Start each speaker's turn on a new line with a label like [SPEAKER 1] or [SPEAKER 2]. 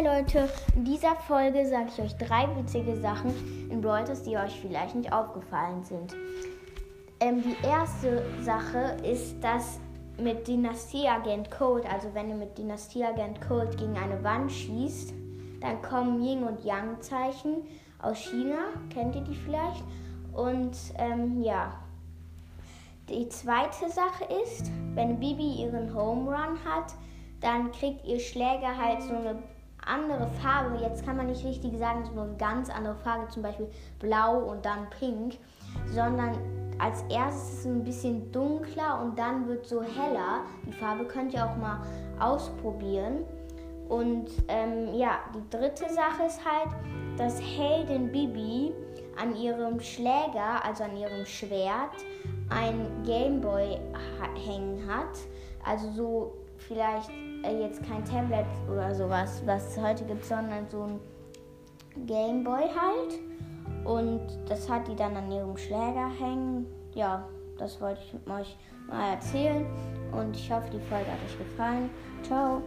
[SPEAKER 1] Leute, in dieser Folge sage ich euch drei witzige Sachen in Brawl die euch vielleicht nicht aufgefallen sind. Ähm, die erste Sache ist, dass mit Dynastieagent Code, also wenn ihr mit Dynastieagent Code gegen eine Wand schießt, dann kommen Ying und Yang Zeichen aus China, kennt ihr die vielleicht? Und ähm, ja, die zweite Sache ist, wenn Bibi ihren Home Run hat, dann kriegt ihr Schläger halt so eine andere Farbe. Jetzt kann man nicht richtig sagen, so eine ganz andere Farbe, zum Beispiel blau und dann pink, sondern als erstes ein bisschen dunkler und dann wird so heller. Die Farbe könnt ihr auch mal ausprobieren. Und ähm, ja, die dritte Sache ist halt, dass Heldin Bibi an ihrem Schläger, also an ihrem Schwert, ein Gameboy hängen hat. Also so vielleicht äh, jetzt kein Tablet oder sowas, was es heute gibt, sondern so ein Gameboy halt. Und das hat die dann an ihrem Schläger hängen. Ja, das wollte ich euch mal erzählen. Und ich hoffe, die Folge hat euch gefallen. Ciao.